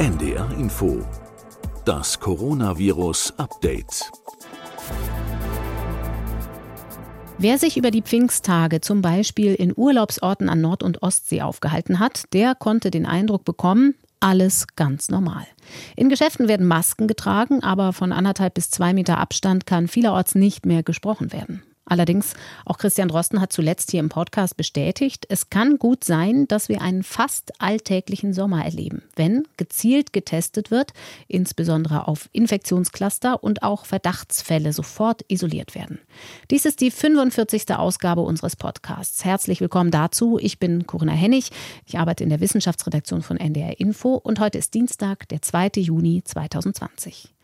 NDR Info. Das Coronavirus Update. Wer sich über die Pfingsttage zum Beispiel in Urlaubsorten an Nord- und Ostsee aufgehalten hat, der konnte den Eindruck bekommen, alles ganz normal. In Geschäften werden Masken getragen, aber von anderthalb bis zwei Meter Abstand kann vielerorts nicht mehr gesprochen werden. Allerdings, auch Christian Drosten hat zuletzt hier im Podcast bestätigt, es kann gut sein, dass wir einen fast alltäglichen Sommer erleben, wenn gezielt getestet wird, insbesondere auf Infektionscluster und auch Verdachtsfälle sofort isoliert werden. Dies ist die 45. Ausgabe unseres Podcasts. Herzlich willkommen dazu. Ich bin Corinna Hennig. Ich arbeite in der Wissenschaftsredaktion von NDR Info und heute ist Dienstag, der 2. Juni 2020.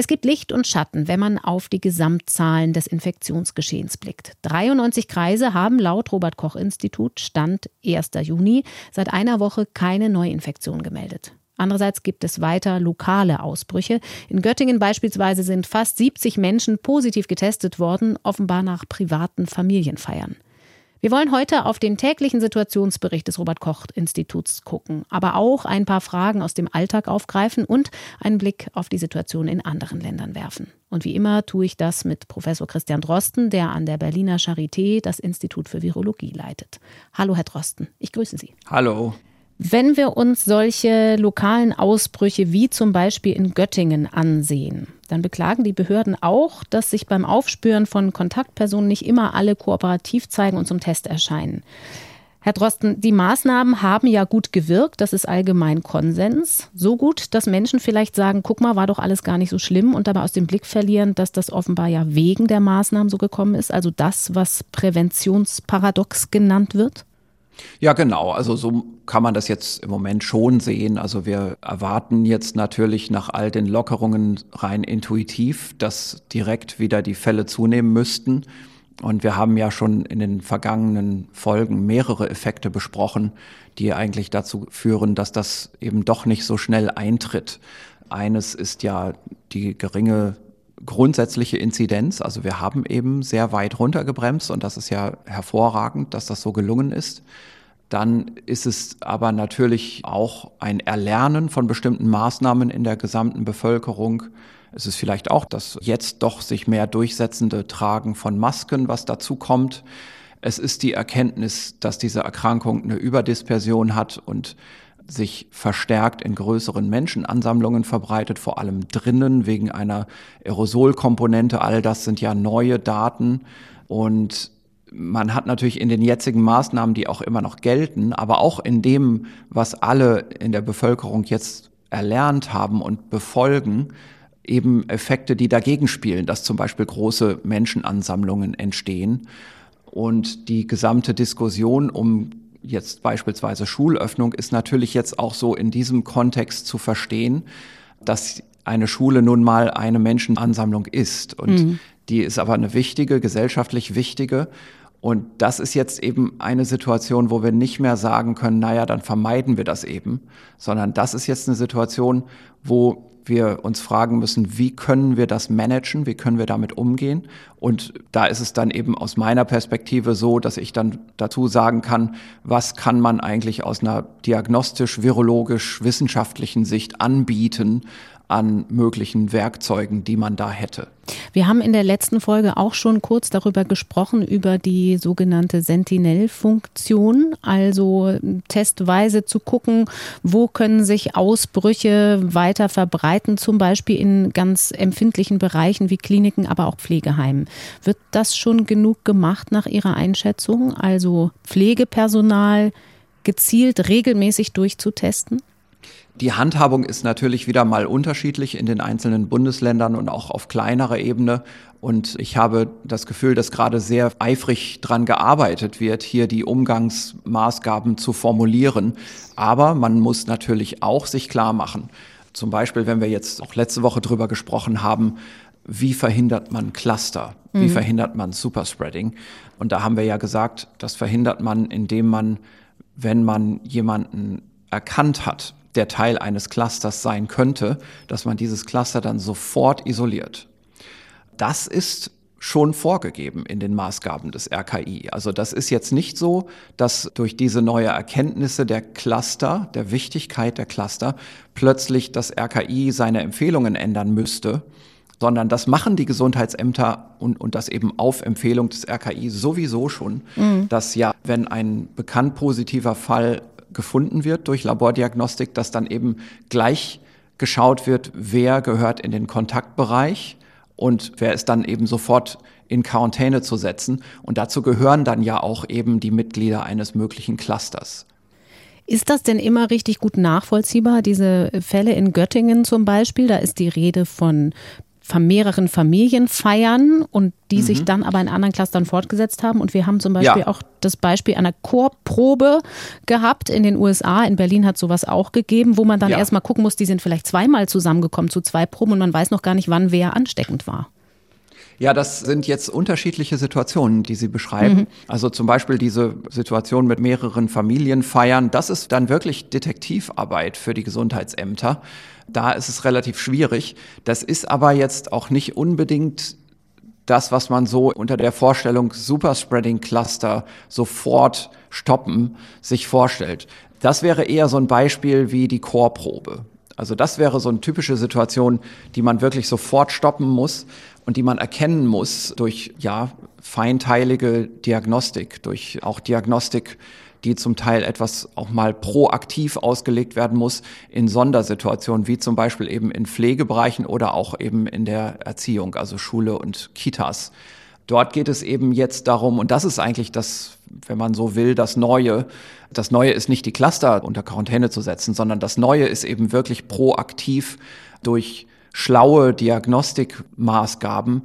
Es gibt Licht und Schatten, wenn man auf die Gesamtzahlen des Infektionsgeschehens blickt. 93 Kreise haben laut Robert Koch Institut Stand 1. Juni seit einer Woche keine Neuinfektion gemeldet. Andererseits gibt es weiter lokale Ausbrüche. In Göttingen beispielsweise sind fast 70 Menschen positiv getestet worden, offenbar nach privaten Familienfeiern. Wir wollen heute auf den täglichen Situationsbericht des Robert Koch Instituts gucken, aber auch ein paar Fragen aus dem Alltag aufgreifen und einen Blick auf die Situation in anderen Ländern werfen. Und wie immer tue ich das mit Professor Christian Drosten, der an der Berliner Charité das Institut für Virologie leitet. Hallo, Herr Drosten, ich grüße Sie. Hallo. Wenn wir uns solche lokalen Ausbrüche wie zum Beispiel in Göttingen ansehen, dann beklagen die Behörden auch, dass sich beim Aufspüren von Kontaktpersonen nicht immer alle kooperativ zeigen und zum Test erscheinen. Herr Drosten, die Maßnahmen haben ja gut gewirkt, das ist allgemein Konsens. So gut, dass Menschen vielleicht sagen, guck mal, war doch alles gar nicht so schlimm und dabei aus dem Blick verlieren, dass das offenbar ja wegen der Maßnahmen so gekommen ist, also das, was Präventionsparadox genannt wird? Ja, genau. Also so kann man das jetzt im Moment schon sehen. Also wir erwarten jetzt natürlich nach all den Lockerungen rein intuitiv, dass direkt wieder die Fälle zunehmen müssten. Und wir haben ja schon in den vergangenen Folgen mehrere Effekte besprochen, die eigentlich dazu führen, dass das eben doch nicht so schnell eintritt. Eines ist ja die geringe grundsätzliche Inzidenz. Also wir haben eben sehr weit runtergebremst und das ist ja hervorragend, dass das so gelungen ist. Dann ist es aber natürlich auch ein Erlernen von bestimmten Maßnahmen in der gesamten Bevölkerung. Es ist vielleicht auch das jetzt doch sich mehr durchsetzende Tragen von Masken, was dazu kommt. Es ist die Erkenntnis, dass diese Erkrankung eine Überdispersion hat und sich verstärkt in größeren Menschenansammlungen verbreitet, vor allem drinnen wegen einer Aerosolkomponente. All das sind ja neue Daten und man hat natürlich in den jetzigen Maßnahmen, die auch immer noch gelten, aber auch in dem, was alle in der Bevölkerung jetzt erlernt haben und befolgen, eben Effekte, die dagegen spielen, dass zum Beispiel große Menschenansammlungen entstehen. Und die gesamte Diskussion um jetzt beispielsweise Schulöffnung ist natürlich jetzt auch so in diesem Kontext zu verstehen, dass eine Schule nun mal eine Menschenansammlung ist. Und mhm. die ist aber eine wichtige, gesellschaftlich wichtige. Und das ist jetzt eben eine Situation, wo wir nicht mehr sagen können, naja, dann vermeiden wir das eben, sondern das ist jetzt eine Situation, wo wir uns fragen müssen, wie können wir das managen, wie können wir damit umgehen. Und da ist es dann eben aus meiner Perspektive so, dass ich dann dazu sagen kann, was kann man eigentlich aus einer diagnostisch, virologisch, wissenschaftlichen Sicht anbieten an möglichen Werkzeugen, die man da hätte. Wir haben in der letzten Folge auch schon kurz darüber gesprochen, über die sogenannte Sentinel-Funktion, also testweise zu gucken, wo können sich Ausbrüche weiter verbreiten, zum Beispiel in ganz empfindlichen Bereichen wie Kliniken, aber auch Pflegeheimen. Wird das schon genug gemacht nach Ihrer Einschätzung? Also Pflegepersonal gezielt regelmäßig durchzutesten? Die Handhabung ist natürlich wieder mal unterschiedlich in den einzelnen Bundesländern und auch auf kleinerer Ebene. Und ich habe das Gefühl, dass gerade sehr eifrig dran gearbeitet wird, hier die Umgangsmaßgaben zu formulieren. Aber man muss natürlich auch sich klar machen, zum Beispiel, wenn wir jetzt auch letzte Woche drüber gesprochen haben, wie verhindert man Cluster? Wie mhm. verhindert man Superspreading? Und da haben wir ja gesagt, das verhindert man, indem man, wenn man jemanden erkannt hat, der Teil eines Clusters sein könnte, dass man dieses Cluster dann sofort isoliert. Das ist schon vorgegeben in den Maßgaben des RKI. Also das ist jetzt nicht so, dass durch diese neue Erkenntnisse der Cluster, der Wichtigkeit der Cluster, plötzlich das RKI seine Empfehlungen ändern müsste, sondern das machen die Gesundheitsämter und, und das eben auf Empfehlung des RKI sowieso schon, mhm. dass ja, wenn ein bekannt positiver Fall gefunden wird durch Labordiagnostik, dass dann eben gleich geschaut wird, wer gehört in den Kontaktbereich und wer ist dann eben sofort in Quarantäne zu setzen. Und dazu gehören dann ja auch eben die Mitglieder eines möglichen Clusters. Ist das denn immer richtig gut nachvollziehbar, diese Fälle in Göttingen zum Beispiel? Da ist die Rede von mehreren Familienfeiern und die mhm. sich dann aber in anderen Clustern fortgesetzt haben. Und wir haben zum Beispiel ja. auch das Beispiel einer Chorprobe gehabt in den USA. In Berlin hat sowas auch gegeben, wo man dann ja. erstmal gucken muss, die sind vielleicht zweimal zusammengekommen zu zwei Proben und man weiß noch gar nicht, wann wer ansteckend war. Ja, das sind jetzt unterschiedliche Situationen, die Sie beschreiben. Mhm. Also zum Beispiel diese Situation mit mehreren Familienfeiern, das ist dann wirklich Detektivarbeit für die Gesundheitsämter. Da ist es relativ schwierig. Das ist aber jetzt auch nicht unbedingt das, was man so unter der Vorstellung Superspreading Cluster sofort stoppen sich vorstellt. Das wäre eher so ein Beispiel wie die Chorprobe. Also das wäre so eine typische Situation, die man wirklich sofort stoppen muss und die man erkennen muss durch, ja, feinteilige Diagnostik, durch auch Diagnostik, die zum Teil etwas auch mal proaktiv ausgelegt werden muss in Sondersituationen, wie zum Beispiel eben in Pflegebereichen oder auch eben in der Erziehung, also Schule und Kitas. Dort geht es eben jetzt darum, und das ist eigentlich das, wenn man so will, das Neue. Das Neue ist nicht die Cluster unter Quarantäne zu setzen, sondern das Neue ist eben wirklich proaktiv durch schlaue Diagnostikmaßgaben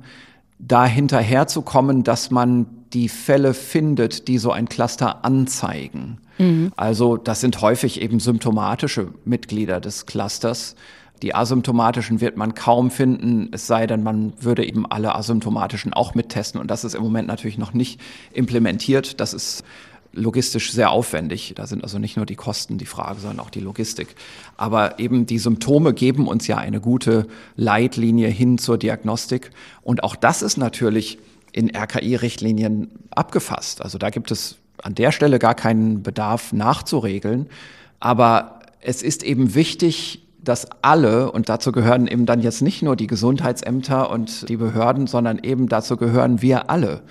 da hinterherzukommen, dass man die Fälle findet, die so ein Cluster anzeigen. Mhm. Also das sind häufig eben symptomatische Mitglieder des Clusters, die asymptomatischen wird man kaum finden, es sei denn, man würde eben alle asymptomatischen auch mittesten. Und das ist im Moment natürlich noch nicht implementiert. Das ist logistisch sehr aufwendig. Da sind also nicht nur die Kosten die Frage, sondern auch die Logistik. Aber eben die Symptome geben uns ja eine gute Leitlinie hin zur Diagnostik. Und auch das ist natürlich in RKI-Richtlinien abgefasst. Also da gibt es an der Stelle gar keinen Bedarf nachzuregeln. Aber es ist eben wichtig, dass alle, und dazu gehören eben dann jetzt nicht nur die Gesundheitsämter und die Behörden, sondern eben dazu gehören wir alle,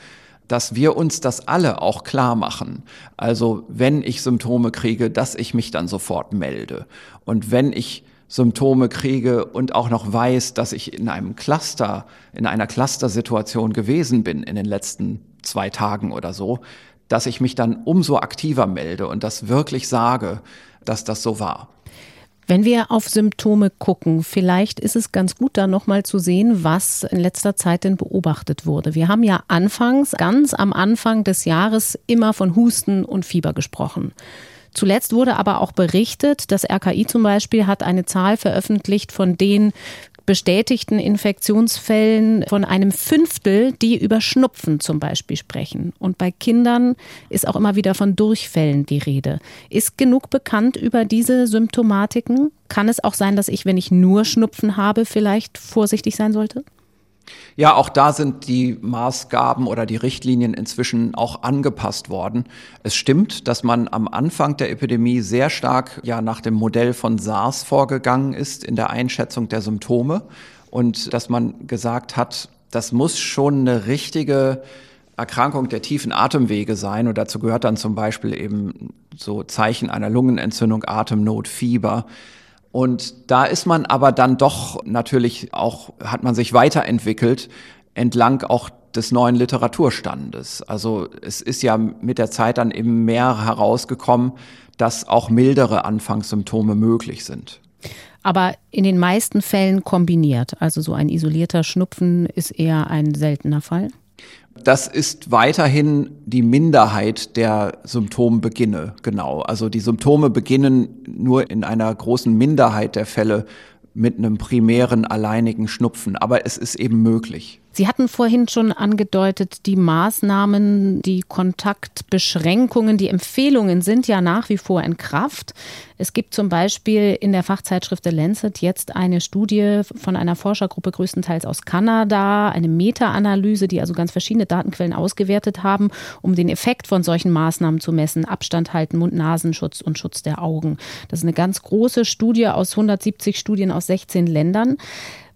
dass wir uns das alle auch klar machen. Also wenn ich Symptome kriege, dass ich mich dann sofort melde. Und wenn ich Symptome kriege und auch noch weiß, dass ich in einem Cluster, in einer Clustersituation gewesen bin in den letzten zwei Tagen oder so, dass ich mich dann umso aktiver melde und das wirklich sage, dass das so war. Wenn wir auf Symptome gucken, vielleicht ist es ganz gut, da nochmal zu sehen, was in letzter Zeit denn beobachtet wurde. Wir haben ja anfangs, ganz am Anfang des Jahres, immer von Husten und Fieber gesprochen. Zuletzt wurde aber auch berichtet, das RKI zum Beispiel hat eine Zahl veröffentlicht von den bestätigten Infektionsfällen von einem Fünftel, die über Schnupfen zum Beispiel sprechen. Und bei Kindern ist auch immer wieder von Durchfällen die Rede. Ist genug bekannt über diese Symptomatiken? Kann es auch sein, dass ich, wenn ich nur Schnupfen habe, vielleicht vorsichtig sein sollte? Ja, auch da sind die Maßgaben oder die Richtlinien inzwischen auch angepasst worden. Es stimmt, dass man am Anfang der Epidemie sehr stark ja nach dem Modell von SARS vorgegangen ist in der Einschätzung der Symptome und dass man gesagt hat, das muss schon eine richtige Erkrankung der tiefen Atemwege sein und dazu gehört dann zum Beispiel eben so Zeichen einer Lungenentzündung, Atemnot, Fieber. Und da ist man aber dann doch natürlich auch, hat man sich weiterentwickelt entlang auch des neuen Literaturstandes. Also es ist ja mit der Zeit dann eben mehr herausgekommen, dass auch mildere Anfangssymptome möglich sind. Aber in den meisten Fällen kombiniert. Also so ein isolierter Schnupfen ist eher ein seltener Fall. Das ist weiterhin die Minderheit der Symptombeginne, genau. Also die Symptome beginnen nur in einer großen Minderheit der Fälle mit einem primären alleinigen Schnupfen, aber es ist eben möglich. Sie hatten vorhin schon angedeutet, die Maßnahmen, die Kontaktbeschränkungen, die Empfehlungen sind ja nach wie vor in Kraft. Es gibt zum Beispiel in der Fachzeitschrift The Lancet jetzt eine Studie von einer Forschergruppe größtenteils aus Kanada, eine Meta-Analyse, die also ganz verschiedene Datenquellen ausgewertet haben, um den Effekt von solchen Maßnahmen zu messen. Abstand halten, Mund-Nasenschutz und Schutz der Augen. Das ist eine ganz große Studie aus 170 Studien aus 16 Ländern.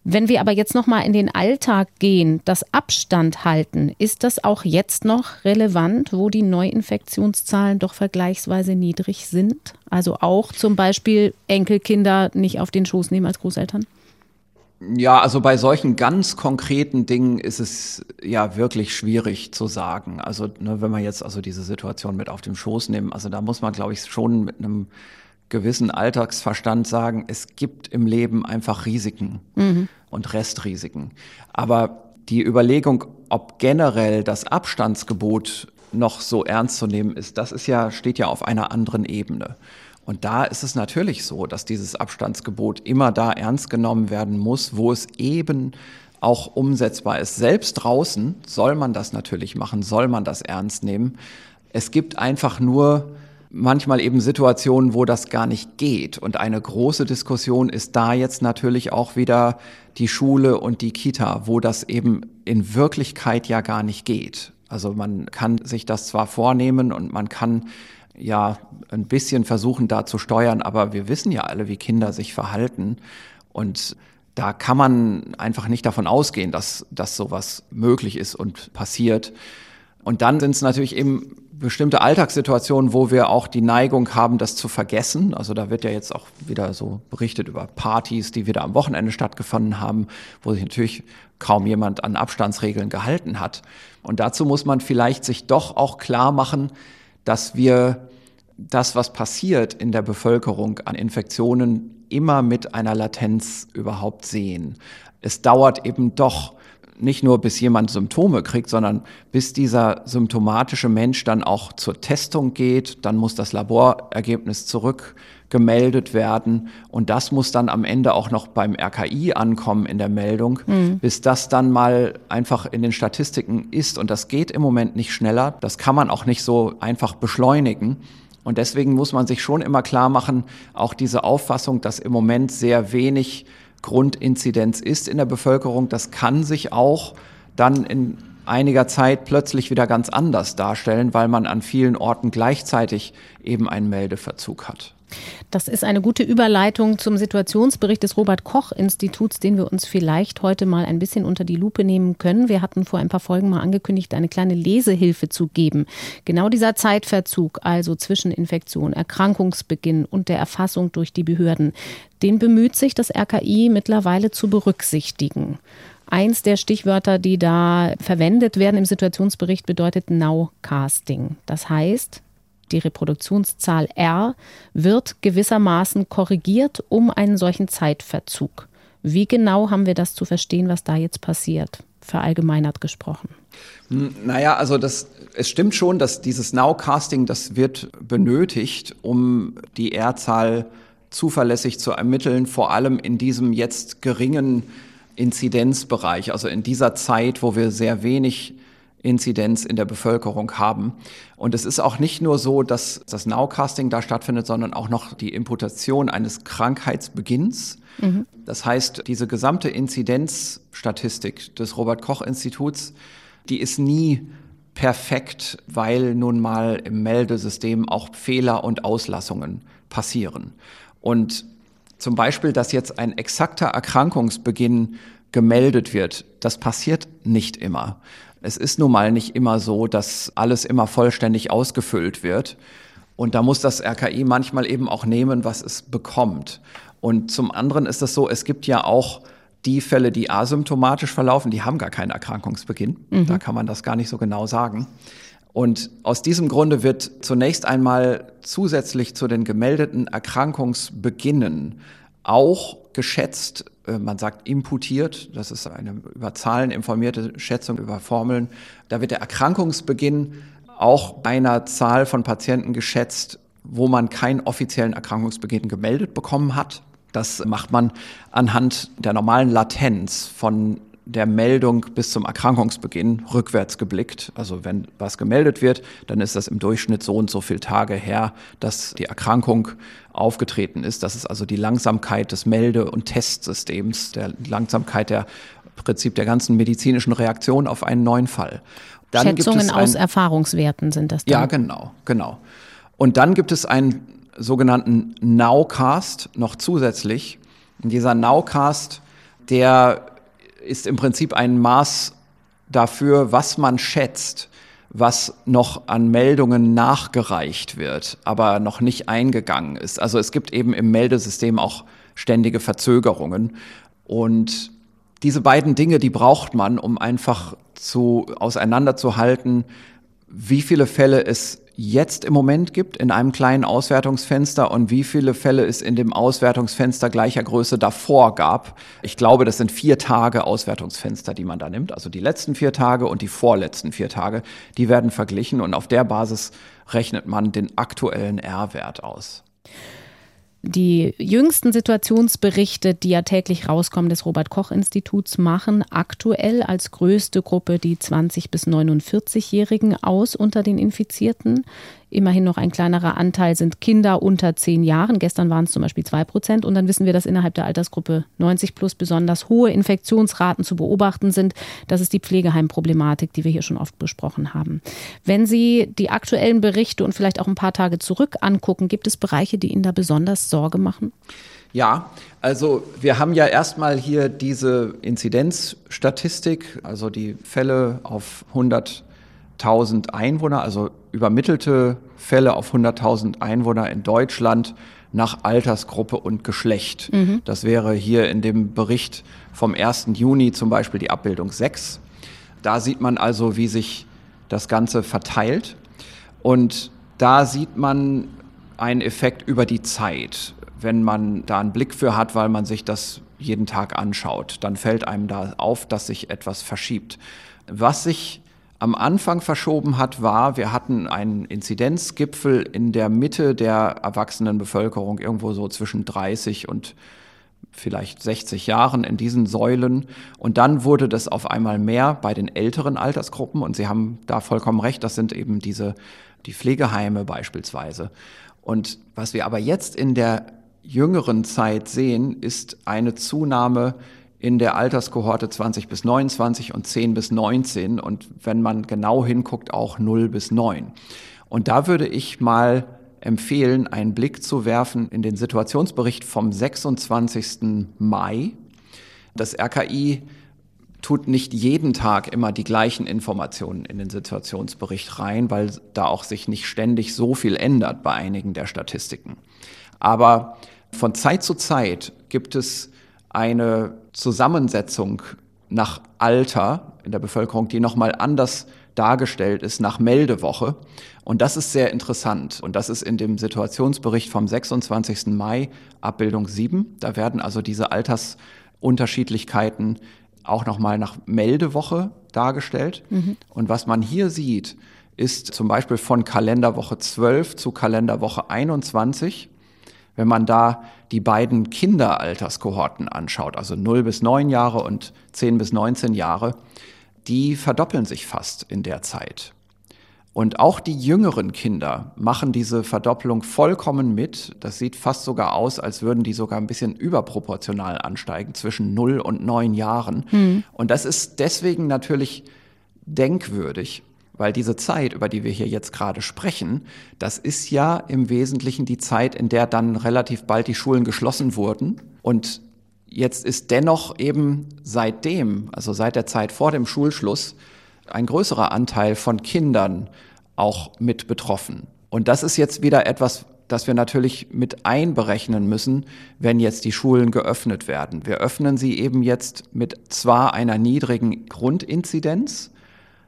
Wenn wir aber jetzt noch mal in den Alltag gehen, das Abstand halten, ist das auch jetzt noch relevant, wo die Neuinfektionszahlen doch vergleichsweise niedrig sind? Also auch zum Beispiel Enkelkinder nicht auf den Schoß nehmen als Großeltern? Ja, also bei solchen ganz konkreten Dingen ist es ja wirklich schwierig zu sagen. Also ne, wenn man jetzt also diese Situation mit auf dem Schoß nehmen, also da muss man, glaube ich, schon mit einem gewissen Alltagsverstand sagen, es gibt im Leben einfach Risiken mhm. und Restrisiken. Aber die Überlegung, ob generell das Abstandsgebot noch so ernst zu nehmen ist, das ist ja, steht ja auf einer anderen Ebene. Und da ist es natürlich so, dass dieses Abstandsgebot immer da ernst genommen werden muss, wo es eben auch umsetzbar ist. Selbst draußen soll man das natürlich machen, soll man das ernst nehmen. Es gibt einfach nur manchmal eben Situationen, wo das gar nicht geht. Und eine große Diskussion ist da jetzt natürlich auch wieder die Schule und die Kita, wo das eben in Wirklichkeit ja gar nicht geht. Also man kann sich das zwar vornehmen und man kann ja ein bisschen versuchen, da zu steuern, aber wir wissen ja alle, wie Kinder sich verhalten. Und da kann man einfach nicht davon ausgehen, dass, dass sowas möglich ist und passiert. Und dann sind es natürlich eben bestimmte Alltagssituationen, wo wir auch die Neigung haben, das zu vergessen. Also da wird ja jetzt auch wieder so berichtet über Partys, die wieder am Wochenende stattgefunden haben, wo sich natürlich kaum jemand an Abstandsregeln gehalten hat. Und dazu muss man vielleicht sich doch auch klar machen, dass wir das, was passiert in der Bevölkerung an Infektionen, immer mit einer Latenz überhaupt sehen. Es dauert eben doch nicht nur bis jemand Symptome kriegt, sondern bis dieser symptomatische Mensch dann auch zur Testung geht, dann muss das Laborergebnis zurückgemeldet werden und das muss dann am Ende auch noch beim RKI ankommen in der Meldung, mhm. bis das dann mal einfach in den Statistiken ist und das geht im Moment nicht schneller, das kann man auch nicht so einfach beschleunigen. Und deswegen muss man sich schon immer klar machen, auch diese Auffassung, dass im Moment sehr wenig Grundinzidenz ist in der Bevölkerung. Das kann sich auch dann in einiger Zeit plötzlich wieder ganz anders darstellen, weil man an vielen Orten gleichzeitig eben einen Meldeverzug hat. Das ist eine gute Überleitung zum Situationsbericht des Robert Koch Instituts, den wir uns vielleicht heute mal ein bisschen unter die Lupe nehmen können. Wir hatten vor ein paar Folgen mal angekündigt, eine kleine Lesehilfe zu geben. Genau dieser Zeitverzug, also zwischen Infektion, Erkrankungsbeginn und der Erfassung durch die Behörden, den bemüht sich das RKI mittlerweile zu berücksichtigen. Eins der Stichwörter, die da verwendet werden im Situationsbericht, bedeutet Nowcasting. Das heißt, die Reproduktionszahl R wird gewissermaßen korrigiert um einen solchen Zeitverzug. Wie genau haben wir das zu verstehen, was da jetzt passiert? Verallgemeinert gesprochen. Hm, naja, also das, es stimmt schon, dass dieses Nowcasting, das wird benötigt, um die R-Zahl zuverlässig zu ermitteln, vor allem in diesem jetzt geringen Inzidenzbereich, also in dieser Zeit, wo wir sehr wenig Inzidenz in der Bevölkerung haben. Und es ist auch nicht nur so, dass das Nowcasting da stattfindet, sondern auch noch die Imputation eines Krankheitsbeginns. Mhm. Das heißt, diese gesamte Inzidenzstatistik des Robert Koch Instituts, die ist nie perfekt, weil nun mal im Meldesystem auch Fehler und Auslassungen passieren. Und zum Beispiel, dass jetzt ein exakter Erkrankungsbeginn gemeldet wird, das passiert nicht immer. Es ist nun mal nicht immer so, dass alles immer vollständig ausgefüllt wird. Und da muss das RKI manchmal eben auch nehmen, was es bekommt. Und zum anderen ist es so, es gibt ja auch die Fälle, die asymptomatisch verlaufen, die haben gar keinen Erkrankungsbeginn. Mhm. Da kann man das gar nicht so genau sagen. Und aus diesem Grunde wird zunächst einmal zusätzlich zu den gemeldeten Erkrankungsbeginnen auch geschätzt, äh, man sagt imputiert, das ist eine über Zahlen informierte Schätzung über Formeln. Da wird der Erkrankungsbeginn auch bei einer Zahl von Patienten geschätzt, wo man keinen offiziellen Erkrankungsbeginn gemeldet bekommen hat. Das macht man anhand der normalen Latenz von der Meldung bis zum Erkrankungsbeginn rückwärts geblickt. Also wenn was gemeldet wird, dann ist das im Durchschnitt so und so viele Tage her, dass die Erkrankung aufgetreten ist. Das ist also die Langsamkeit des Melde- und Testsystems, der Langsamkeit der Prinzip der ganzen medizinischen Reaktion auf einen neuen Fall. Dann Schätzungen ein, aus Erfahrungswerten sind das dann? Ja, genau, genau. Und dann gibt es einen sogenannten Nowcast noch zusätzlich. Und dieser Nowcast, der ist im Prinzip ein Maß dafür, was man schätzt, was noch an Meldungen nachgereicht wird, aber noch nicht eingegangen ist. Also es gibt eben im Meldesystem auch ständige Verzögerungen. Und diese beiden Dinge, die braucht man, um einfach zu, auseinanderzuhalten, wie viele Fälle es jetzt im Moment gibt in einem kleinen Auswertungsfenster und wie viele Fälle es in dem Auswertungsfenster gleicher Größe davor gab. Ich glaube, das sind vier Tage Auswertungsfenster, die man da nimmt. Also die letzten vier Tage und die vorletzten vier Tage, die werden verglichen und auf der Basis rechnet man den aktuellen R-Wert aus. Die jüngsten Situationsberichte, die ja täglich rauskommen, des Robert Koch Instituts, machen aktuell als größte Gruppe die 20 bis 49-Jährigen aus unter den Infizierten. Immerhin noch ein kleinerer Anteil sind Kinder unter zehn Jahren. Gestern waren es zum Beispiel zwei Prozent. Und dann wissen wir, dass innerhalb der Altersgruppe 90 plus besonders hohe Infektionsraten zu beobachten sind. Das ist die Pflegeheimproblematik, die wir hier schon oft besprochen haben. Wenn Sie die aktuellen Berichte und vielleicht auch ein paar Tage zurück angucken, gibt es Bereiche, die Ihnen da besonders Sorge machen? Ja, also wir haben ja erstmal hier diese Inzidenzstatistik, also die Fälle auf 100.000 Einwohner, also übermittelte Fälle auf 100.000 Einwohner in Deutschland nach Altersgruppe und Geschlecht. Mhm. Das wäre hier in dem Bericht vom 1. Juni zum Beispiel die Abbildung 6. Da sieht man also, wie sich das Ganze verteilt. Und da sieht man einen Effekt über die Zeit. Wenn man da einen Blick für hat, weil man sich das jeden Tag anschaut, dann fällt einem da auf, dass sich etwas verschiebt. Was sich am Anfang verschoben hat, war, wir hatten einen Inzidenzgipfel in der Mitte der erwachsenen Bevölkerung, irgendwo so zwischen 30 und vielleicht 60 Jahren in diesen Säulen. Und dann wurde das auf einmal mehr bei den älteren Altersgruppen. Und Sie haben da vollkommen recht, das sind eben diese, die Pflegeheime beispielsweise. Und was wir aber jetzt in der jüngeren Zeit sehen, ist eine Zunahme in der Alterskohorte 20 bis 29 und 10 bis 19 und wenn man genau hinguckt, auch 0 bis 9. Und da würde ich mal empfehlen, einen Blick zu werfen in den Situationsbericht vom 26. Mai. Das RKI tut nicht jeden Tag immer die gleichen Informationen in den Situationsbericht rein, weil da auch sich nicht ständig so viel ändert bei einigen der Statistiken. Aber von Zeit zu Zeit gibt es eine Zusammensetzung nach Alter in der Bevölkerung, die nochmal anders dargestellt ist nach Meldewoche. Und das ist sehr interessant. Und das ist in dem Situationsbericht vom 26. Mai, Abbildung 7. Da werden also diese Altersunterschiedlichkeiten auch nochmal nach Meldewoche dargestellt. Mhm. Und was man hier sieht, ist zum Beispiel von Kalenderwoche 12 zu Kalenderwoche 21 wenn man da die beiden Kinderalterskohorten anschaut, also 0 bis 9 Jahre und 10 bis 19 Jahre, die verdoppeln sich fast in der Zeit. Und auch die jüngeren Kinder machen diese Verdopplung vollkommen mit. Das sieht fast sogar aus, als würden die sogar ein bisschen überproportional ansteigen zwischen 0 und 9 Jahren. Mhm. Und das ist deswegen natürlich denkwürdig, weil diese Zeit, über die wir hier jetzt gerade sprechen, das ist ja im Wesentlichen die Zeit, in der dann relativ bald die Schulen geschlossen wurden. Und jetzt ist dennoch eben seitdem, also seit der Zeit vor dem Schulschluss, ein größerer Anteil von Kindern auch mit betroffen. Und das ist jetzt wieder etwas, das wir natürlich mit einberechnen müssen, wenn jetzt die Schulen geöffnet werden. Wir öffnen sie eben jetzt mit zwar einer niedrigen Grundinzidenz,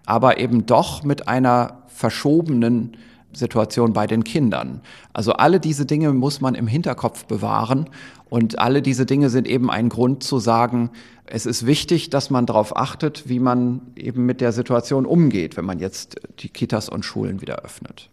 aber eben doch mit einer verschobenen Situation bei den Kindern. Also alle diese Dinge muss man im Hinterkopf bewahren und alle diese Dinge sind eben ein Grund zu sagen, es ist wichtig, dass man darauf achtet, wie man eben mit der Situation umgeht, wenn man jetzt die Kitas und Schulen wieder öffnet.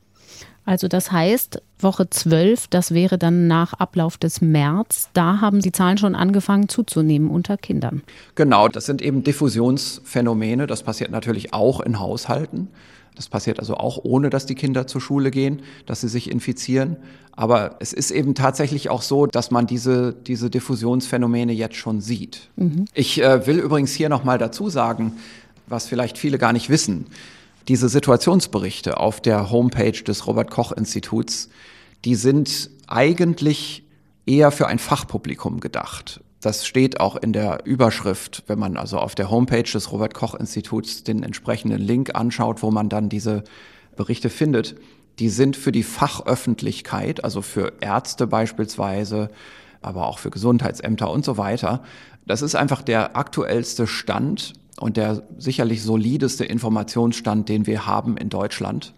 Also das heißt, Woche 12, das wäre dann nach Ablauf des März, da haben die Zahlen schon angefangen zuzunehmen unter Kindern. Genau, das sind eben Diffusionsphänomene. Das passiert natürlich auch in Haushalten. Das passiert also auch ohne, dass die Kinder zur Schule gehen, dass sie sich infizieren. Aber es ist eben tatsächlich auch so, dass man diese, diese Diffusionsphänomene jetzt schon sieht. Mhm. Ich äh, will übrigens hier nochmal dazu sagen, was vielleicht viele gar nicht wissen. Diese Situationsberichte auf der Homepage des Robert Koch Instituts, die sind eigentlich eher für ein Fachpublikum gedacht. Das steht auch in der Überschrift, wenn man also auf der Homepage des Robert Koch Instituts den entsprechenden Link anschaut, wo man dann diese Berichte findet. Die sind für die Fachöffentlichkeit, also für Ärzte beispielsweise, aber auch für Gesundheitsämter und so weiter. Das ist einfach der aktuellste Stand und der sicherlich solideste Informationsstand, den wir haben in Deutschland.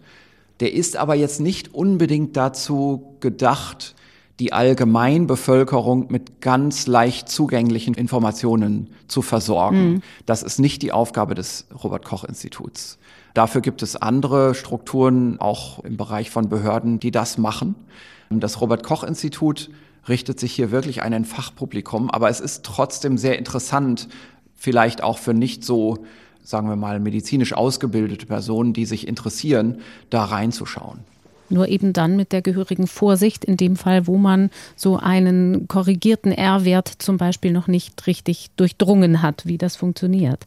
Der ist aber jetzt nicht unbedingt dazu gedacht, die Allgemeinbevölkerung mit ganz leicht zugänglichen Informationen zu versorgen. Mhm. Das ist nicht die Aufgabe des Robert Koch Instituts. Dafür gibt es andere Strukturen, auch im Bereich von Behörden, die das machen. Das Robert Koch Institut richtet sich hier wirklich an ein Fachpublikum, aber es ist trotzdem sehr interessant, vielleicht auch für nicht so, sagen wir mal, medizinisch ausgebildete Personen, die sich interessieren, da reinzuschauen. Nur eben dann mit der gehörigen Vorsicht, in dem Fall, wo man so einen korrigierten R-Wert zum Beispiel noch nicht richtig durchdrungen hat, wie das funktioniert.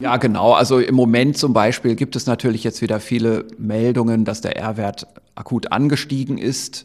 Ja, genau. Also im Moment zum Beispiel gibt es natürlich jetzt wieder viele Meldungen, dass der R-Wert akut angestiegen ist.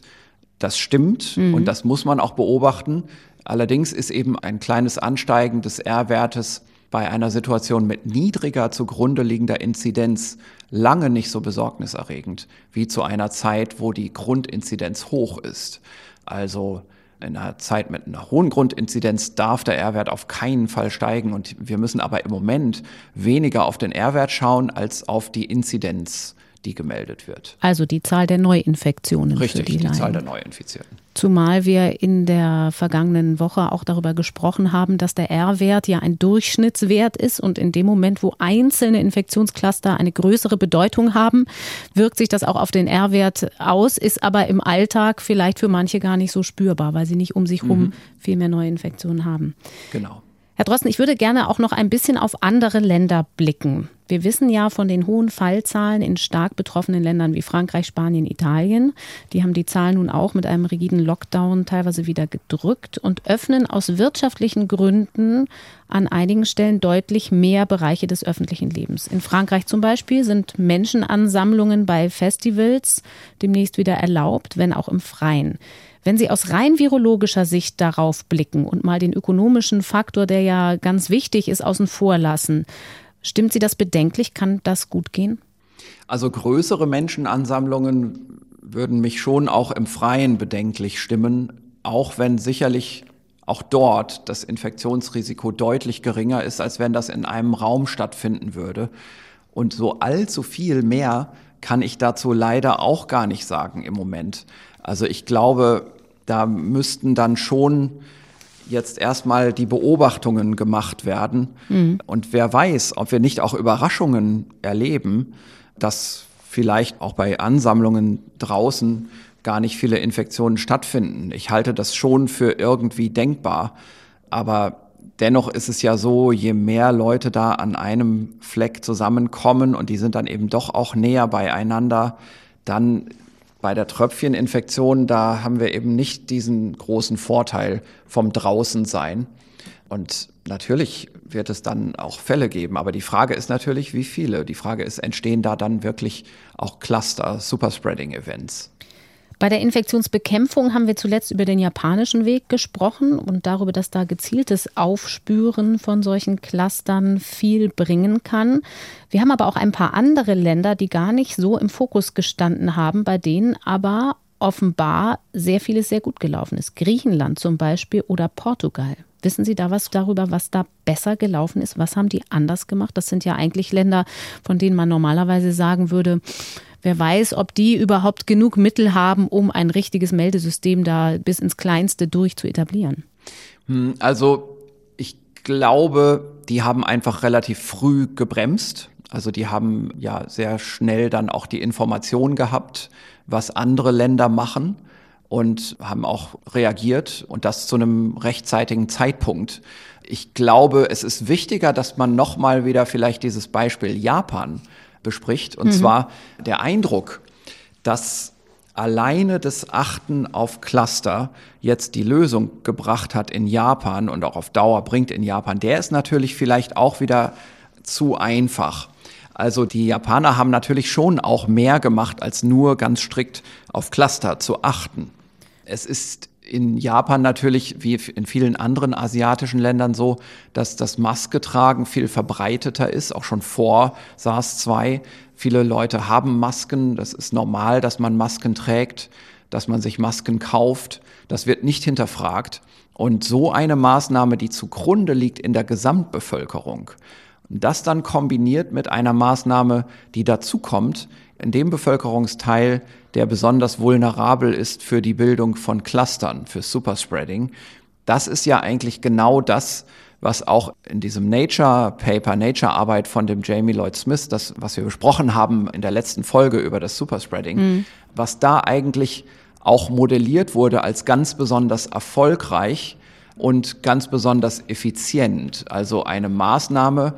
Das stimmt mhm. und das muss man auch beobachten. Allerdings ist eben ein kleines Ansteigen des R-Wertes bei einer Situation mit niedriger zugrunde liegender Inzidenz lange nicht so besorgniserregend wie zu einer Zeit, wo die Grundinzidenz hoch ist. Also in einer Zeit mit einer hohen Grundinzidenz darf der R-Wert auf keinen Fall steigen und wir müssen aber im Moment weniger auf den R-Wert schauen als auf die Inzidenz die gemeldet wird. Also die Zahl der Neuinfektionen. Richtig, die, die Zahl der Neuinfizierten. Zumal wir in der vergangenen Woche auch darüber gesprochen haben, dass der R-Wert ja ein Durchschnittswert ist und in dem Moment, wo einzelne Infektionscluster eine größere Bedeutung haben, wirkt sich das auch auf den R-Wert aus, ist aber im Alltag vielleicht für manche gar nicht so spürbar, weil sie nicht um sich herum mhm. viel mehr Neuinfektionen haben. Genau. Herr Drosten, ich würde gerne auch noch ein bisschen auf andere Länder blicken. Wir wissen ja von den hohen Fallzahlen in stark betroffenen Ländern wie Frankreich, Spanien, Italien. Die haben die Zahlen nun auch mit einem rigiden Lockdown teilweise wieder gedrückt und öffnen aus wirtschaftlichen Gründen an einigen Stellen deutlich mehr Bereiche des öffentlichen Lebens. In Frankreich zum Beispiel sind Menschenansammlungen bei Festivals demnächst wieder erlaubt, wenn auch im Freien. Wenn Sie aus rein virologischer Sicht darauf blicken und mal den ökonomischen Faktor, der ja ganz wichtig ist, außen vor lassen, stimmt Sie das bedenklich? Kann das gut gehen? Also größere Menschenansammlungen würden mich schon auch im Freien bedenklich stimmen, auch wenn sicherlich auch dort das Infektionsrisiko deutlich geringer ist, als wenn das in einem Raum stattfinden würde. Und so allzu viel mehr kann ich dazu leider auch gar nicht sagen im Moment. Also ich glaube, da müssten dann schon jetzt erstmal die Beobachtungen gemacht werden. Mhm. Und wer weiß, ob wir nicht auch Überraschungen erleben, dass vielleicht auch bei Ansammlungen draußen gar nicht viele Infektionen stattfinden. Ich halte das schon für irgendwie denkbar. Aber dennoch ist es ja so, je mehr Leute da an einem Fleck zusammenkommen und die sind dann eben doch auch näher beieinander, dann bei der Tröpfcheninfektion, da haben wir eben nicht diesen großen Vorteil vom Draußensein. Und natürlich wird es dann auch Fälle geben. Aber die Frage ist natürlich, wie viele. Die Frage ist, entstehen da dann wirklich auch Cluster, Superspreading-Events? Bei der Infektionsbekämpfung haben wir zuletzt über den japanischen Weg gesprochen und darüber, dass da gezieltes Aufspüren von solchen Clustern viel bringen kann. Wir haben aber auch ein paar andere Länder, die gar nicht so im Fokus gestanden haben, bei denen aber offenbar sehr vieles sehr gut gelaufen ist. Griechenland zum Beispiel oder Portugal. Wissen Sie da was darüber, was da besser gelaufen ist? Was haben die anders gemacht? Das sind ja eigentlich Länder, von denen man normalerweise sagen würde, Wer weiß, ob die überhaupt genug Mittel haben, um ein richtiges Meldesystem da bis ins Kleinste durch zu etablieren? Hm, also ich glaube, die haben einfach relativ früh gebremst. Also die haben ja sehr schnell dann auch die Information gehabt, was andere Länder machen und haben auch reagiert und das zu einem rechtzeitigen Zeitpunkt. Ich glaube, es ist wichtiger, dass man nochmal wieder vielleicht dieses Beispiel Japan bespricht. Und mhm. zwar der Eindruck, dass alleine das Achten auf Cluster jetzt die Lösung gebracht hat in Japan und auch auf Dauer bringt in Japan, der ist natürlich vielleicht auch wieder zu einfach. Also die Japaner haben natürlich schon auch mehr gemacht, als nur ganz strikt auf Cluster zu achten. Es ist in Japan natürlich wie in vielen anderen asiatischen Ländern so, dass das Masketragen viel verbreiteter ist, auch schon vor SARS-2. Viele Leute haben Masken, das ist normal, dass man Masken trägt, dass man sich Masken kauft. Das wird nicht hinterfragt. Und so eine Maßnahme, die zugrunde liegt in der Gesamtbevölkerung, das dann kombiniert mit einer Maßnahme, die dazukommt, in dem Bevölkerungsteil, der besonders vulnerabel ist für die Bildung von Clustern, für Superspreading. Das ist ja eigentlich genau das, was auch in diesem Nature Paper, Nature Arbeit von dem Jamie Lloyd Smith, das, was wir besprochen haben in der letzten Folge über das Superspreading, mhm. was da eigentlich auch modelliert wurde als ganz besonders erfolgreich und ganz besonders effizient. Also eine Maßnahme,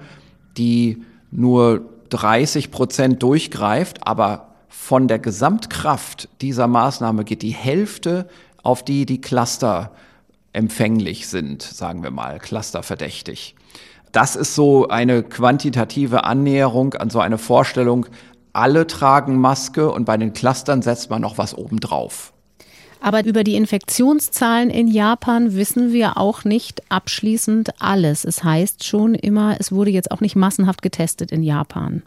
die nur 30 Prozent durchgreift, aber von der Gesamtkraft dieser Maßnahme geht die Hälfte auf die, die Cluster empfänglich sind, sagen wir mal, clusterverdächtig. Das ist so eine quantitative Annäherung an so eine Vorstellung, alle tragen Maske und bei den Clustern setzt man noch was obendrauf. Aber über die Infektionszahlen in Japan wissen wir auch nicht abschließend alles. Es heißt schon immer, es wurde jetzt auch nicht massenhaft getestet in Japan.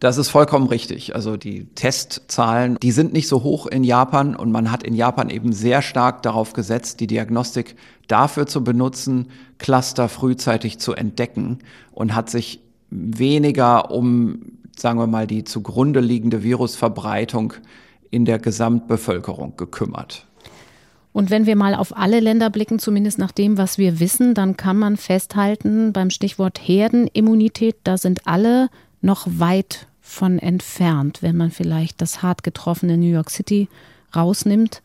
Das ist vollkommen richtig. Also die Testzahlen, die sind nicht so hoch in Japan und man hat in Japan eben sehr stark darauf gesetzt, die Diagnostik dafür zu benutzen, Cluster frühzeitig zu entdecken und hat sich weniger um, sagen wir mal, die zugrunde liegende Virusverbreitung in der Gesamtbevölkerung gekümmert. Und wenn wir mal auf alle Länder blicken, zumindest nach dem, was wir wissen, dann kann man festhalten beim Stichwort Herdenimmunität, da sind alle noch weit von entfernt. Wenn man vielleicht das hart getroffene New York City rausnimmt,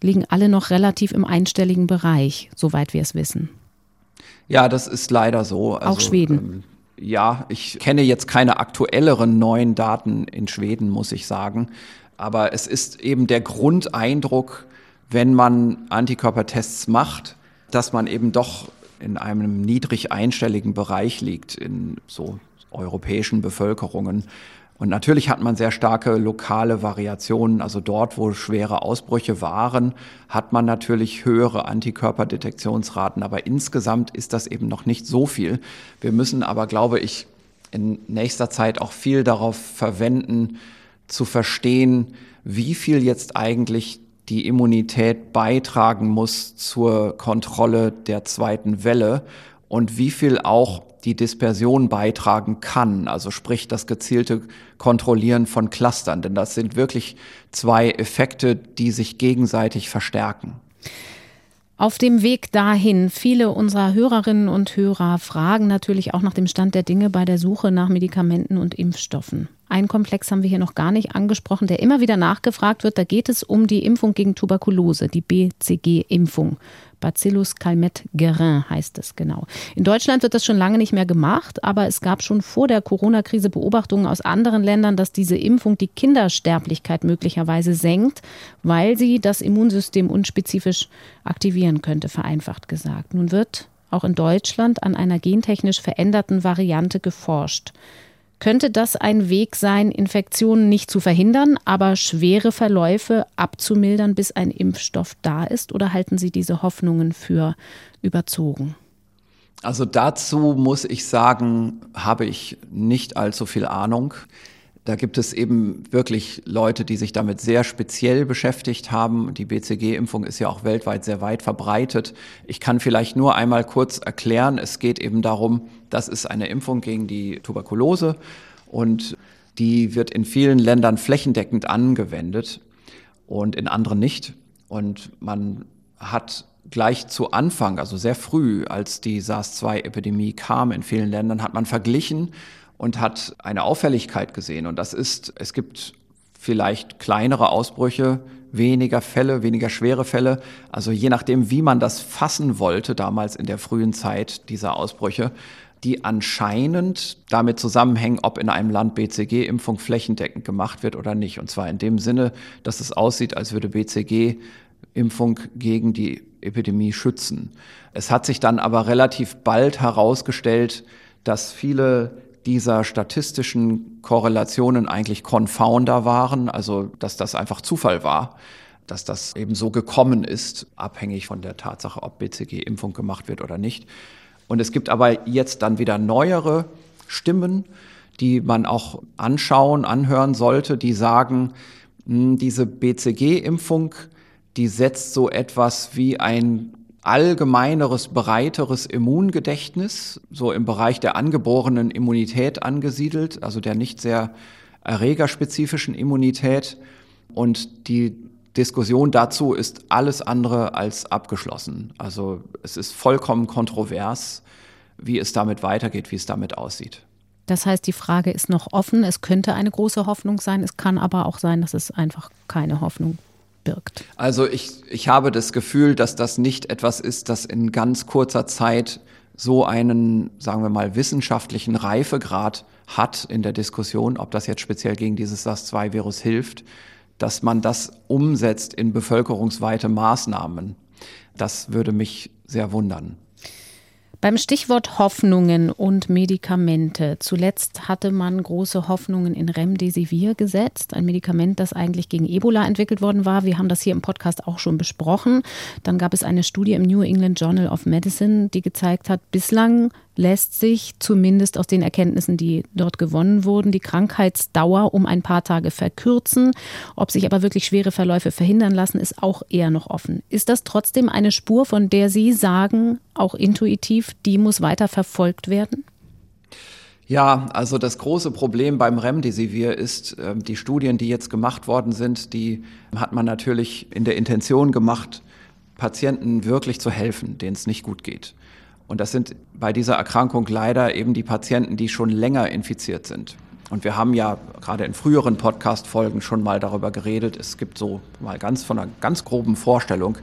liegen alle noch relativ im einstelligen Bereich, soweit wir es wissen. Ja, das ist leider so. Also, Auch Schweden. Ähm, ja, ich kenne jetzt keine aktuelleren neuen Daten in Schweden, muss ich sagen. Aber es ist eben der Grundeindruck, wenn man Antikörpertests macht, dass man eben doch in einem niedrig einstelligen Bereich liegt in so europäischen Bevölkerungen. Und natürlich hat man sehr starke lokale Variationen. Also dort, wo schwere Ausbrüche waren, hat man natürlich höhere Antikörperdetektionsraten. Aber insgesamt ist das eben noch nicht so viel. Wir müssen aber, glaube ich, in nächster Zeit auch viel darauf verwenden, zu verstehen, wie viel jetzt eigentlich die Immunität beitragen muss zur Kontrolle der zweiten Welle und wie viel auch die Dispersion beitragen kann, also sprich das gezielte Kontrollieren von Clustern, denn das sind wirklich zwei Effekte, die sich gegenseitig verstärken. Auf dem Weg dahin, viele unserer Hörerinnen und Hörer fragen natürlich auch nach dem Stand der Dinge bei der Suche nach Medikamenten und Impfstoffen. Ein Komplex haben wir hier noch gar nicht angesprochen, der immer wieder nachgefragt wird. Da geht es um die Impfung gegen Tuberkulose, die BCG-Impfung. Bacillus calmette-guerin heißt es genau. In Deutschland wird das schon lange nicht mehr gemacht, aber es gab schon vor der Corona-Krise Beobachtungen aus anderen Ländern, dass diese Impfung die Kindersterblichkeit möglicherweise senkt, weil sie das Immunsystem unspezifisch aktivieren könnte, vereinfacht gesagt. Nun wird auch in Deutschland an einer gentechnisch veränderten Variante geforscht. Könnte das ein Weg sein, Infektionen nicht zu verhindern, aber schwere Verläufe abzumildern, bis ein Impfstoff da ist? Oder halten Sie diese Hoffnungen für überzogen? Also dazu muss ich sagen, habe ich nicht allzu viel Ahnung. Da gibt es eben wirklich Leute, die sich damit sehr speziell beschäftigt haben. Die BCG-Impfung ist ja auch weltweit sehr weit verbreitet. Ich kann vielleicht nur einmal kurz erklären, es geht eben darum, das ist eine Impfung gegen die Tuberkulose und die wird in vielen Ländern flächendeckend angewendet und in anderen nicht. Und man hat gleich zu Anfang, also sehr früh, als die SARS-2-Epidemie kam in vielen Ländern, hat man verglichen und hat eine Auffälligkeit gesehen. Und das ist, es gibt vielleicht kleinere Ausbrüche, weniger Fälle, weniger schwere Fälle. Also je nachdem, wie man das fassen wollte, damals in der frühen Zeit dieser Ausbrüche, die anscheinend damit zusammenhängen, ob in einem Land BCG-Impfung flächendeckend gemacht wird oder nicht. Und zwar in dem Sinne, dass es aussieht, als würde BCG-Impfung gegen die Epidemie schützen. Es hat sich dann aber relativ bald herausgestellt, dass viele dieser statistischen Korrelationen eigentlich Confounder waren, also dass das einfach Zufall war, dass das eben so gekommen ist, abhängig von der Tatsache, ob BCG-Impfung gemacht wird oder nicht. Und es gibt aber jetzt dann wieder neuere Stimmen, die man auch anschauen, anhören sollte, die sagen, hm, diese BCG-Impfung, die setzt so etwas wie ein allgemeineres, breiteres Immungedächtnis, so im Bereich der angeborenen Immunität angesiedelt, also der nicht sehr erregerspezifischen Immunität. Und die Diskussion dazu ist alles andere als abgeschlossen. Also es ist vollkommen kontrovers, wie es damit weitergeht, wie es damit aussieht. Das heißt, die Frage ist noch offen. Es könnte eine große Hoffnung sein. Es kann aber auch sein, dass es einfach keine Hoffnung birgt. Also ich, ich habe das Gefühl, dass das nicht etwas ist, das in ganz kurzer Zeit so einen, sagen wir mal, wissenschaftlichen Reifegrad hat in der Diskussion, ob das jetzt speziell gegen dieses SARS-2-Virus hilft dass man das umsetzt in bevölkerungsweite Maßnahmen. Das würde mich sehr wundern. Beim Stichwort Hoffnungen und Medikamente. Zuletzt hatte man große Hoffnungen in Remdesivir gesetzt, ein Medikament, das eigentlich gegen Ebola entwickelt worden war. Wir haben das hier im Podcast auch schon besprochen. Dann gab es eine Studie im New England Journal of Medicine, die gezeigt hat, bislang lässt sich zumindest aus den Erkenntnissen, die dort gewonnen wurden, die Krankheitsdauer um ein paar Tage verkürzen. Ob sich aber wirklich schwere Verläufe verhindern lassen, ist auch eher noch offen. Ist das trotzdem eine Spur, von der Sie sagen, auch intuitiv, die muss weiter verfolgt werden? Ja, also das große Problem beim Remdesivir ist, ähm, die Studien, die jetzt gemacht worden sind, die hat man natürlich in der Intention gemacht, Patienten wirklich zu helfen, denen es nicht gut geht. Und das sind bei dieser Erkrankung leider eben die Patienten, die schon länger infiziert sind. Und wir haben ja gerade in früheren Podcast-Folgen schon mal darüber geredet. Es gibt so mal ganz von einer ganz groben Vorstellung,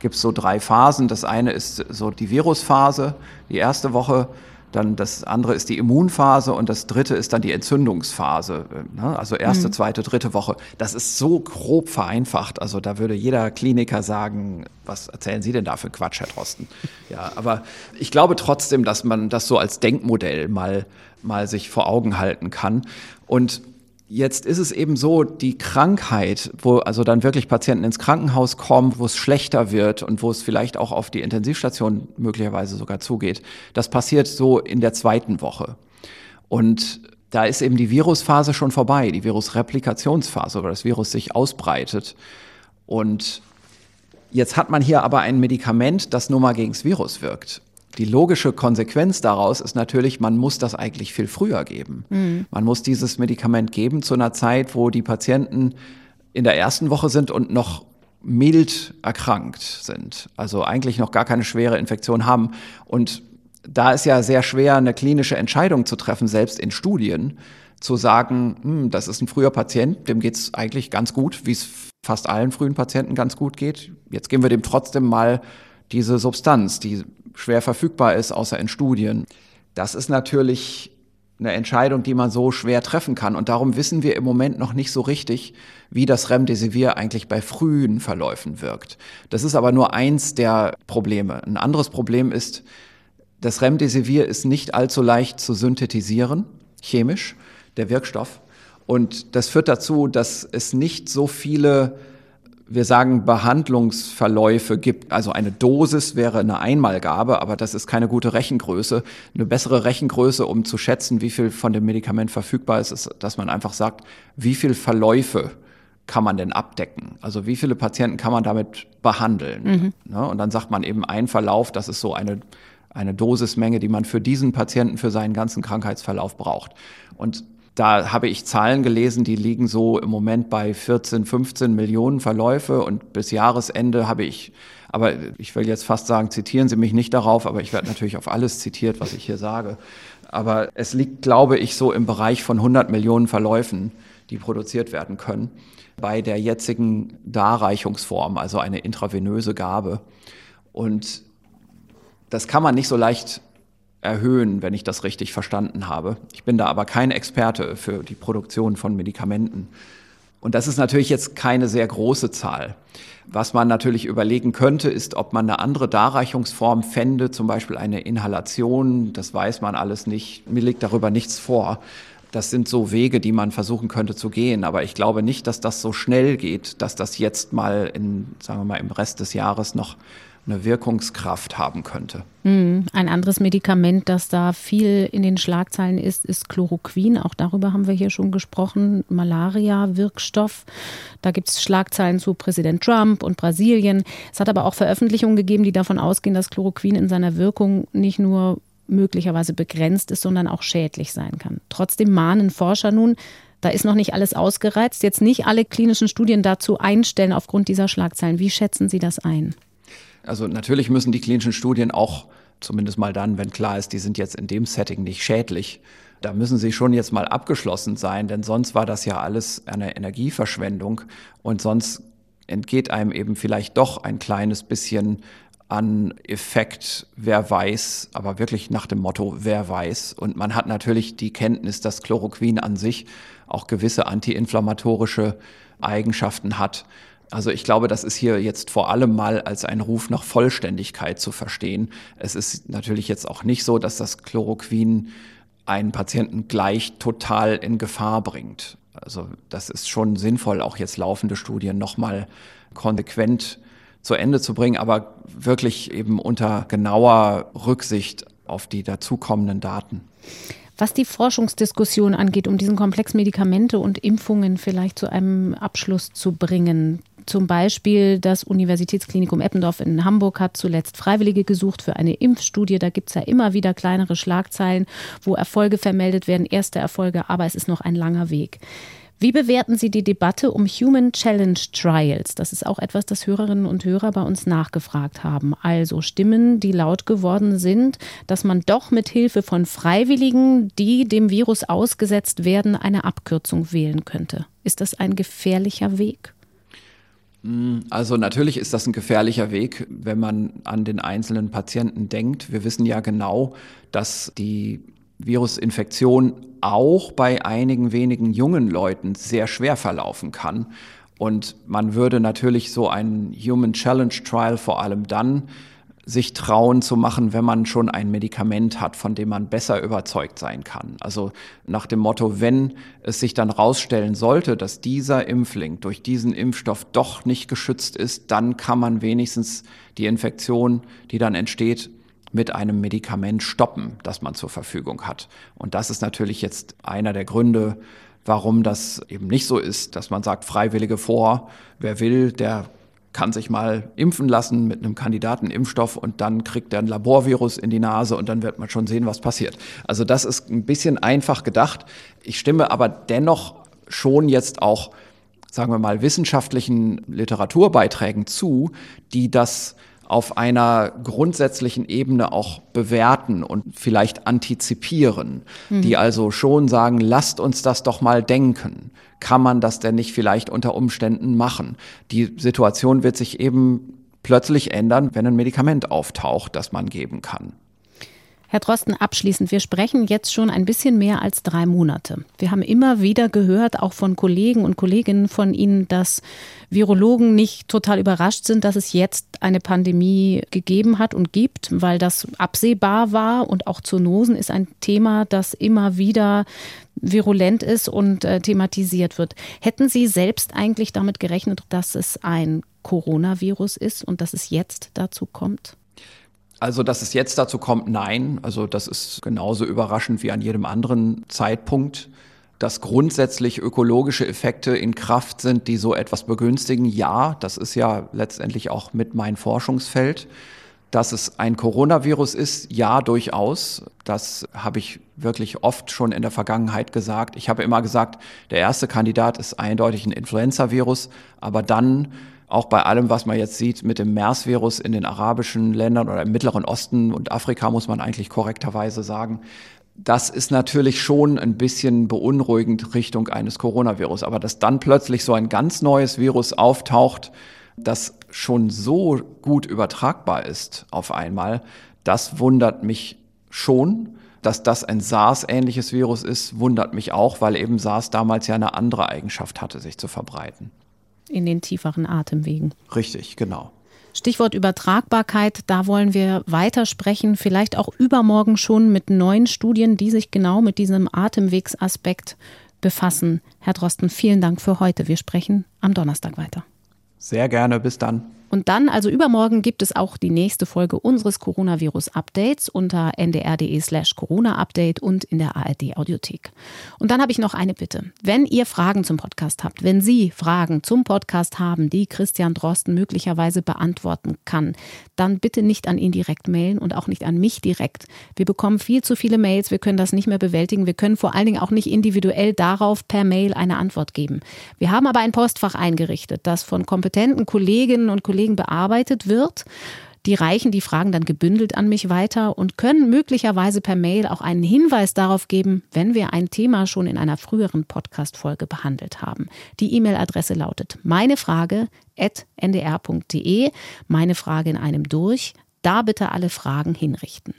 gibt es so drei Phasen. Das eine ist so die Virusphase, die erste Woche dann das andere ist die Immunphase und das dritte ist dann die Entzündungsphase. Ne? Also erste, mhm. zweite, dritte Woche. Das ist so grob vereinfacht. Also da würde jeder Kliniker sagen, was erzählen Sie denn da für Quatsch, Herr Drosten? Ja, aber ich glaube trotzdem, dass man das so als Denkmodell mal, mal sich vor Augen halten kann. Und Jetzt ist es eben so, die Krankheit, wo also dann wirklich Patienten ins Krankenhaus kommen, wo es schlechter wird und wo es vielleicht auch auf die Intensivstation möglicherweise sogar zugeht, das passiert so in der zweiten Woche. Und da ist eben die Virusphase schon vorbei, die Virusreplikationsphase, wo das Virus sich ausbreitet. Und jetzt hat man hier aber ein Medikament, das nur mal gegen das Virus wirkt. Die logische Konsequenz daraus ist natürlich, man muss das eigentlich viel früher geben. Mhm. Man muss dieses Medikament geben zu einer Zeit, wo die Patienten in der ersten Woche sind und noch mild erkrankt sind. Also eigentlich noch gar keine schwere Infektion haben. Und da ist ja sehr schwer, eine klinische Entscheidung zu treffen, selbst in Studien, zu sagen, hm, das ist ein früher Patient, dem geht's eigentlich ganz gut, wie es fast allen frühen Patienten ganz gut geht. Jetzt geben wir dem trotzdem mal diese Substanz, die schwer verfügbar ist, außer in Studien. Das ist natürlich eine Entscheidung, die man so schwer treffen kann. Und darum wissen wir im Moment noch nicht so richtig, wie das Remdesivir eigentlich bei frühen Verläufen wirkt. Das ist aber nur eins der Probleme. Ein anderes Problem ist, das Remdesivir ist nicht allzu leicht zu synthetisieren, chemisch, der Wirkstoff. Und das führt dazu, dass es nicht so viele wir sagen, Behandlungsverläufe gibt. Also eine Dosis wäre eine Einmalgabe, aber das ist keine gute Rechengröße. Eine bessere Rechengröße, um zu schätzen, wie viel von dem Medikament verfügbar ist, ist, dass man einfach sagt, wie viel Verläufe kann man denn abdecken? Also wie viele Patienten kann man damit behandeln? Mhm. Ne? Und dann sagt man eben ein Verlauf, das ist so eine, eine Dosismenge, die man für diesen Patienten, für seinen ganzen Krankheitsverlauf braucht. Und da habe ich Zahlen gelesen, die liegen so im Moment bei 14, 15 Millionen Verläufe und bis Jahresende habe ich, aber ich will jetzt fast sagen, zitieren Sie mich nicht darauf, aber ich werde natürlich auf alles zitiert, was ich hier sage. Aber es liegt, glaube ich, so im Bereich von 100 Millionen Verläufen, die produziert werden können bei der jetzigen Darreichungsform, also eine intravenöse Gabe. Und das kann man nicht so leicht erhöhen, wenn ich das richtig verstanden habe. Ich bin da aber kein Experte für die Produktion von Medikamenten. Und das ist natürlich jetzt keine sehr große Zahl. Was man natürlich überlegen könnte, ist, ob man eine andere Darreichungsform fände, zum Beispiel eine Inhalation. Das weiß man alles nicht. Mir liegt darüber nichts vor. Das sind so Wege, die man versuchen könnte zu gehen. Aber ich glaube nicht, dass das so schnell geht, dass das jetzt mal in, sagen wir mal, im Rest des Jahres noch eine Wirkungskraft haben könnte. Hm, ein anderes Medikament, das da viel in den Schlagzeilen ist, ist Chloroquin. Auch darüber haben wir hier schon gesprochen. Malaria-Wirkstoff. Da gibt es Schlagzeilen zu Präsident Trump und Brasilien. Es hat aber auch Veröffentlichungen gegeben, die davon ausgehen, dass Chloroquin in seiner Wirkung nicht nur möglicherweise begrenzt ist, sondern auch schädlich sein kann. Trotzdem mahnen Forscher nun, da ist noch nicht alles ausgereizt, jetzt nicht alle klinischen Studien dazu einstellen aufgrund dieser Schlagzeilen. Wie schätzen Sie das ein? Also natürlich müssen die klinischen Studien auch, zumindest mal dann, wenn klar ist, die sind jetzt in dem Setting nicht schädlich, da müssen sie schon jetzt mal abgeschlossen sein, denn sonst war das ja alles eine Energieverschwendung und sonst entgeht einem eben vielleicht doch ein kleines bisschen an Effekt, wer weiß, aber wirklich nach dem Motto, wer weiß. Und man hat natürlich die Kenntnis, dass Chloroquin an sich auch gewisse antiinflammatorische Eigenschaften hat. Also ich glaube, das ist hier jetzt vor allem mal als ein Ruf nach Vollständigkeit zu verstehen. Es ist natürlich jetzt auch nicht so, dass das Chloroquin einen Patienten gleich total in Gefahr bringt. Also das ist schon sinnvoll, auch jetzt laufende Studien nochmal konsequent zu Ende zu bringen, aber wirklich eben unter genauer Rücksicht auf die dazukommenden Daten. Was die Forschungsdiskussion angeht, um diesen Komplex Medikamente und Impfungen vielleicht zu einem Abschluss zu bringen, zum Beispiel das Universitätsklinikum Eppendorf in Hamburg hat zuletzt Freiwillige gesucht für eine Impfstudie. Da gibt es ja immer wieder kleinere Schlagzeilen, wo Erfolge vermeldet werden, erste Erfolge, aber es ist noch ein langer Weg. Wie bewerten Sie die Debatte um Human Challenge Trials? Das ist auch etwas, das Hörerinnen und Hörer bei uns nachgefragt haben. Also Stimmen, die laut geworden sind, dass man doch mit Hilfe von Freiwilligen, die dem Virus ausgesetzt werden, eine Abkürzung wählen könnte. Ist das ein gefährlicher Weg? Also natürlich ist das ein gefährlicher Weg, wenn man an den einzelnen Patienten denkt. Wir wissen ja genau, dass die Virusinfektion auch bei einigen wenigen jungen Leuten sehr schwer verlaufen kann. Und man würde natürlich so einen Human Challenge Trial vor allem dann sich trauen zu machen, wenn man schon ein Medikament hat, von dem man besser überzeugt sein kann. Also nach dem Motto, wenn es sich dann rausstellen sollte, dass dieser Impfling durch diesen Impfstoff doch nicht geschützt ist, dann kann man wenigstens die Infektion, die dann entsteht, mit einem Medikament stoppen, das man zur Verfügung hat. Und das ist natürlich jetzt einer der Gründe, warum das eben nicht so ist, dass man sagt, Freiwillige vor, wer will, der kann sich mal impfen lassen mit einem Kandidatenimpfstoff und dann kriegt er ein Laborvirus in die Nase und dann wird man schon sehen, was passiert. Also das ist ein bisschen einfach gedacht. Ich stimme aber dennoch schon jetzt auch, sagen wir mal, wissenschaftlichen Literaturbeiträgen zu, die das auf einer grundsätzlichen Ebene auch bewerten und vielleicht antizipieren, mhm. die also schon sagen, lasst uns das doch mal denken. Kann man das denn nicht vielleicht unter Umständen machen? Die Situation wird sich eben plötzlich ändern, wenn ein Medikament auftaucht, das man geben kann. Herr Drosten, abschließend, wir sprechen jetzt schon ein bisschen mehr als drei Monate. Wir haben immer wieder gehört, auch von Kollegen und Kolleginnen von Ihnen, dass Virologen nicht total überrascht sind, dass es jetzt eine Pandemie gegeben hat und gibt, weil das absehbar war und auch Zoonosen ist ein Thema, das immer wieder virulent ist und äh, thematisiert wird. Hätten Sie selbst eigentlich damit gerechnet, dass es ein Coronavirus ist und dass es jetzt dazu kommt? Also, dass es jetzt dazu kommt, nein. Also, das ist genauso überraschend wie an jedem anderen Zeitpunkt. Dass grundsätzlich ökologische Effekte in Kraft sind, die so etwas begünstigen, ja, das ist ja letztendlich auch mit mein Forschungsfeld. Dass es ein Coronavirus ist, ja, durchaus. Das habe ich wirklich oft schon in der Vergangenheit gesagt. Ich habe immer gesagt, der erste Kandidat ist eindeutig ein Influenza-Virus, aber dann auch bei allem, was man jetzt sieht mit dem MERS-Virus in den arabischen Ländern oder im Mittleren Osten und Afrika, muss man eigentlich korrekterweise sagen, das ist natürlich schon ein bisschen beunruhigend Richtung eines Coronavirus. Aber dass dann plötzlich so ein ganz neues Virus auftaucht, das schon so gut übertragbar ist auf einmal, das wundert mich schon. Dass das ein SARS-ähnliches Virus ist, wundert mich auch, weil eben SARS damals ja eine andere Eigenschaft hatte, sich zu verbreiten. In den tieferen Atemwegen. Richtig, genau. Stichwort Übertragbarkeit, da wollen wir weitersprechen, vielleicht auch übermorgen schon mit neuen Studien, die sich genau mit diesem Atemwegsaspekt befassen. Herr Drosten, vielen Dank für heute. Wir sprechen am Donnerstag weiter. Sehr gerne, bis dann. Und dann, also übermorgen, gibt es auch die nächste Folge unseres Coronavirus-Updates unter ndr.de slash Corona-Update und in der ARD-Audiothek. Und dann habe ich noch eine Bitte. Wenn ihr Fragen zum Podcast habt, wenn Sie Fragen zum Podcast haben, die Christian Drosten möglicherweise beantworten kann, dann bitte nicht an ihn direkt mailen und auch nicht an mich direkt. Wir bekommen viel zu viele Mails, wir können das nicht mehr bewältigen. Wir können vor allen Dingen auch nicht individuell darauf per Mail eine Antwort geben. Wir haben aber ein Postfach eingerichtet, das von kompetenten Kolleginnen und Kollegen Kollegen bearbeitet wird. Die reichen die Fragen dann gebündelt an mich weiter und können möglicherweise per Mail auch einen Hinweis darauf geben, wenn wir ein Thema schon in einer früheren Podcast-Folge behandelt haben. Die E-Mail-Adresse lautet meinefrage.ndr.de, meine Frage in einem durch. Da bitte alle Fragen hinrichten.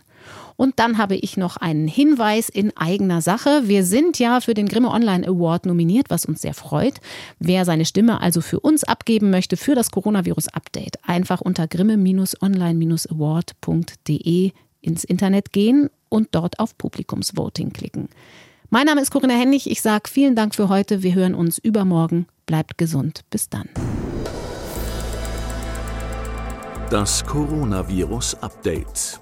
Und dann habe ich noch einen Hinweis in eigener Sache. Wir sind ja für den Grimme Online Award nominiert, was uns sehr freut. Wer seine Stimme also für uns abgeben möchte für das Coronavirus Update, einfach unter grimme-online-award.de ins Internet gehen und dort auf Publikumsvoting klicken. Mein Name ist Corinna Hennig. Ich sage vielen Dank für heute. Wir hören uns übermorgen. Bleibt gesund. Bis dann. Das Coronavirus Update.